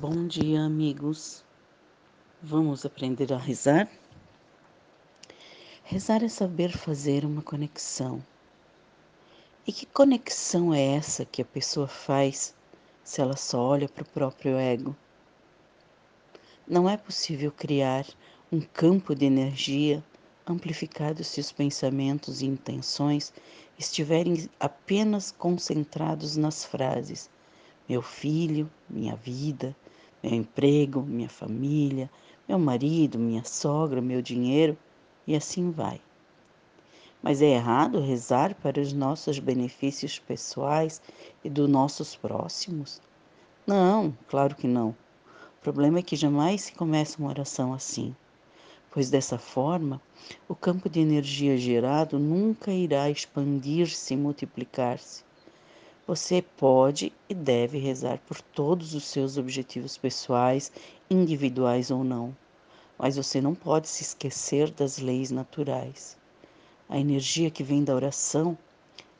Bom dia, amigos. Vamos aprender a rezar? Rezar é saber fazer uma conexão. E que conexão é essa que a pessoa faz se ela só olha para o próprio ego? Não é possível criar um campo de energia amplificado se os pensamentos e intenções estiverem apenas concentrados nas frases meu filho, minha vida, meu emprego, minha família, meu marido, minha sogra, meu dinheiro e assim vai. Mas é errado rezar para os nossos benefícios pessoais e dos nossos próximos? Não, claro que não. O problema é que jamais se começa uma oração assim, pois dessa forma o campo de energia gerado nunca irá expandir-se e multiplicar-se. Você pode e deve rezar por todos os seus objetivos pessoais, individuais ou não, mas você não pode se esquecer das leis naturais. A energia que vem da oração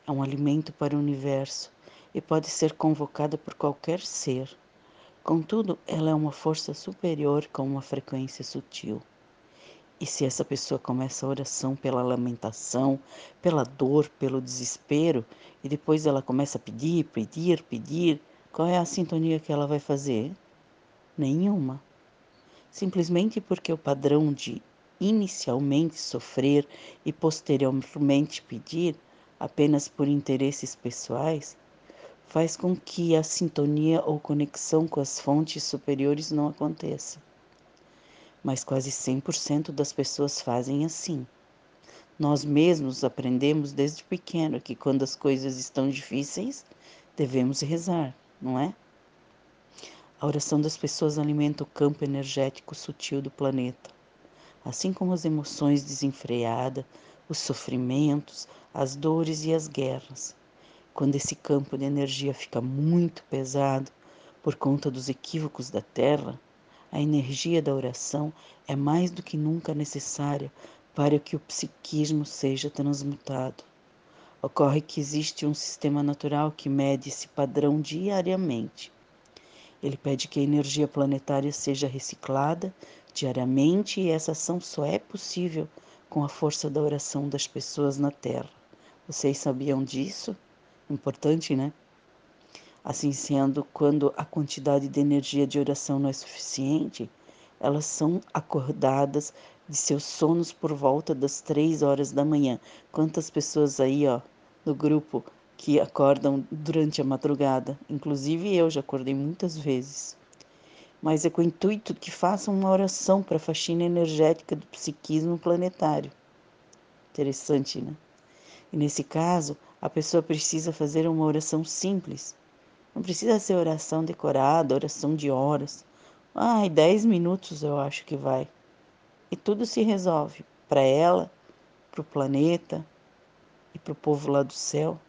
é um alimento para o universo e pode ser convocada por qualquer ser. Contudo, ela é uma força superior com uma frequência sutil. E se essa pessoa começa a oração pela lamentação, pela dor, pelo desespero, e depois ela começa a pedir, pedir, pedir, qual é a sintonia que ela vai fazer? Nenhuma. Simplesmente porque o padrão de inicialmente sofrer e posteriormente pedir, apenas por interesses pessoais, faz com que a sintonia ou conexão com as fontes superiores não aconteça mas quase 100% das pessoas fazem assim. Nós mesmos aprendemos desde pequeno que quando as coisas estão difíceis, devemos rezar, não é? A oração das pessoas alimenta o campo energético sutil do planeta, assim como as emoções desenfreadas, os sofrimentos, as dores e as guerras. Quando esse campo de energia fica muito pesado por conta dos equívocos da Terra, a energia da oração é mais do que nunca necessária para que o psiquismo seja transmutado. Ocorre que existe um sistema natural que mede esse padrão diariamente. Ele pede que a energia planetária seja reciclada diariamente e essa ação só é possível com a força da oração das pessoas na Terra. Vocês sabiam disso? Importante, né? Assim sendo, quando a quantidade de energia de oração não é suficiente, elas são acordadas de seus sonos por volta das três horas da manhã. Quantas pessoas aí, ó, no grupo que acordam durante a madrugada? Inclusive eu já acordei muitas vezes. Mas é com o intuito que façam uma oração para a faxina energética do psiquismo planetário. Interessante, né? E nesse caso, a pessoa precisa fazer uma oração simples não precisa ser oração decorada, oração de horas. Ai, dez minutos eu acho que vai. E tudo se resolve para ela, para o planeta e para o povo lá do céu.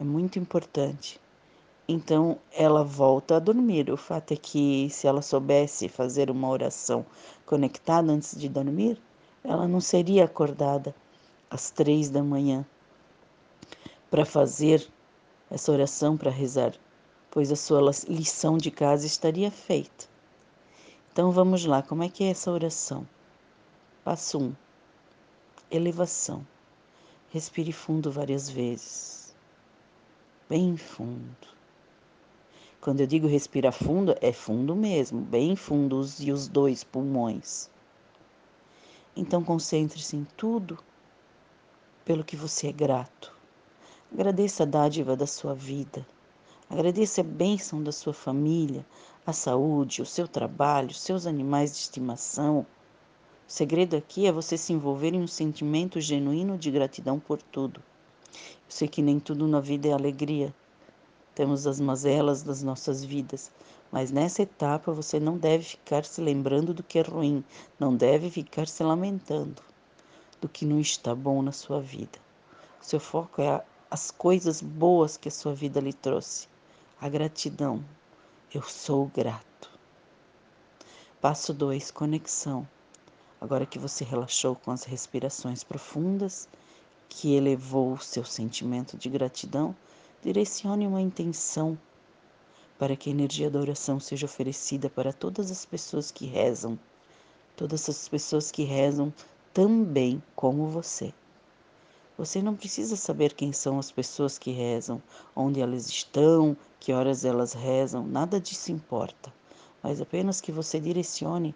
É muito importante. Então ela volta a dormir. O fato é que se ela soubesse fazer uma oração conectada antes de dormir, ela não seria acordada às três da manhã para fazer essa oração para rezar pois a sua lição de casa estaria feita. Então vamos lá, como é que é essa oração? Passo 1. Um, elevação. Respire fundo várias vezes. Bem fundo. Quando eu digo respirar fundo, é fundo mesmo, bem fundo e os dois pulmões. Então concentre-se em tudo pelo que você é grato. Agradeça a dádiva da sua vida Agradeça a bênção da sua família, a saúde, o seu trabalho, seus animais de estimação. O segredo aqui é você se envolver em um sentimento genuíno de gratidão por tudo. Eu sei que nem tudo na vida é alegria. Temos as mazelas das nossas vidas, mas nessa etapa você não deve ficar se lembrando do que é ruim, não deve ficar se lamentando do que não está bom na sua vida. O seu foco é as coisas boas que a sua vida lhe trouxe a gratidão. Eu sou grato. Passo 2: conexão. Agora que você relaxou com as respirações profundas, que elevou o seu sentimento de gratidão, direcione uma intenção para que a energia da oração seja oferecida para todas as pessoas que rezam, todas as pessoas que rezam também como você. Você não precisa saber quem são as pessoas que rezam, onde elas estão, que horas elas rezam, nada disso importa, mas apenas que você direcione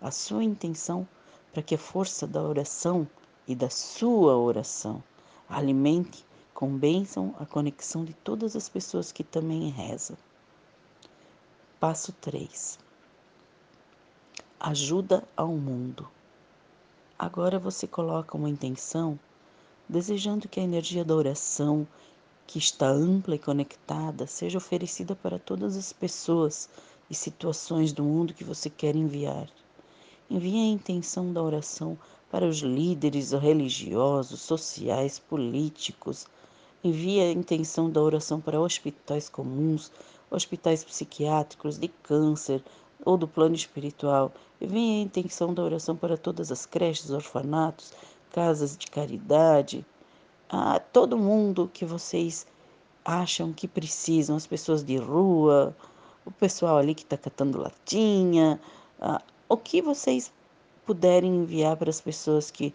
a sua intenção para que a força da oração e da sua oração alimente com bênção a conexão de todas as pessoas que também rezam. Passo 3. Ajuda ao mundo. Agora você coloca uma intenção desejando que a energia da oração, que está ampla e conectada, seja oferecida para todas as pessoas e situações do mundo que você quer enviar. Envie a intenção da oração para os líderes religiosos, sociais, políticos. Envie a intenção da oração para hospitais comuns, hospitais psiquiátricos, de câncer ou do plano espiritual. E venha a intenção da oração para todas as creches, orfanatos, casas de caridade, a todo mundo que vocês acham que precisam, as pessoas de rua, o pessoal ali que está catando latinha, o que vocês puderem enviar para as pessoas que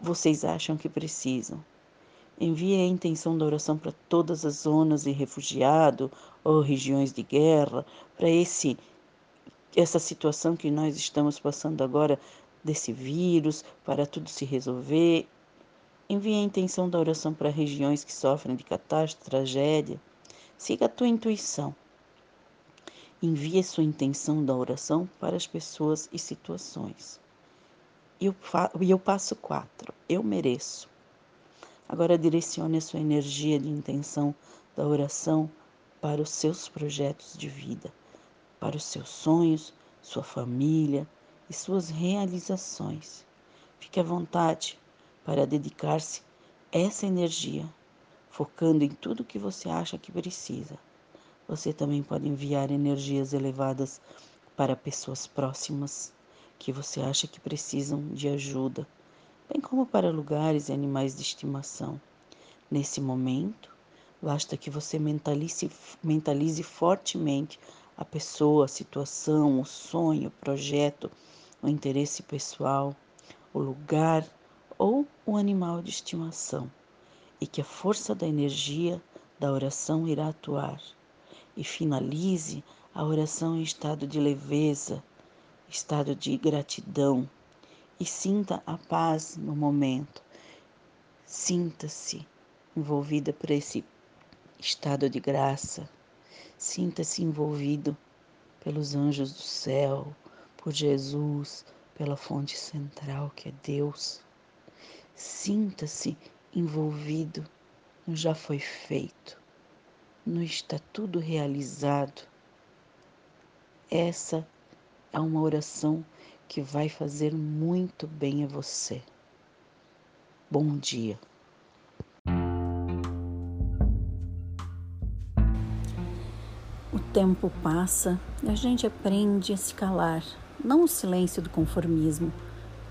vocês acham que precisam. Envie a intenção da oração para todas as zonas de refugiado ou regiões de guerra, para esse essa situação que nós estamos passando agora desse vírus, para tudo se resolver. Envie a intenção da oração para regiões que sofrem de catástrofe, tragédia. Siga a tua intuição. Envie a sua intenção da oração para as pessoas e situações. E o, e o passo 4, eu mereço. Agora direcione a sua energia de intenção da oração para os seus projetos de vida, para os seus sonhos, sua família e suas realizações. Fique à vontade para dedicar-se essa energia, focando em tudo que você acha que precisa. Você também pode enviar energias elevadas para pessoas próximas que você acha que precisam de ajuda bem como para lugares e animais de estimação. Nesse momento, basta que você mentalize, mentalize fortemente a pessoa, a situação, o sonho, o projeto, o interesse pessoal, o lugar ou o animal de estimação, e que a força da energia da oração irá atuar. E finalize a oração em estado de leveza, estado de gratidão, e sinta a paz no momento. Sinta-se envolvida por esse estado de graça. Sinta-se envolvido pelos anjos do céu, por Jesus, pela fonte central que é Deus. Sinta-se envolvido no já foi feito, no está tudo realizado. Essa é uma oração que vai fazer muito bem a você. Bom dia. O tempo passa e a gente aprende a se calar, não o silêncio do conformismo,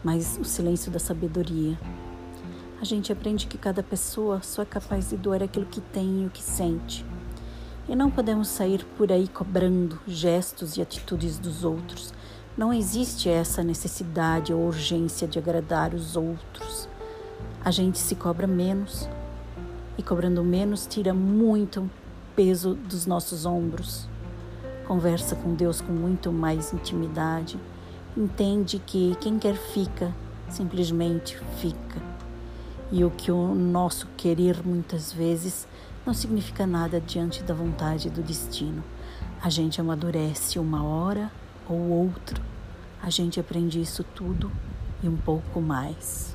mas o silêncio da sabedoria. A gente aprende que cada pessoa só é capaz de doar aquilo que tem e o que sente. E não podemos sair por aí cobrando gestos e atitudes dos outros, não existe essa necessidade ou urgência de agradar os outros. A gente se cobra menos e cobrando menos tira muito peso dos nossos ombros. Conversa com Deus com muito mais intimidade. Entende que quem quer fica, simplesmente fica. E o que o nosso querer muitas vezes não significa nada diante da vontade do destino. A gente amadurece uma hora ou outro, a gente aprende isso tudo e um pouco mais.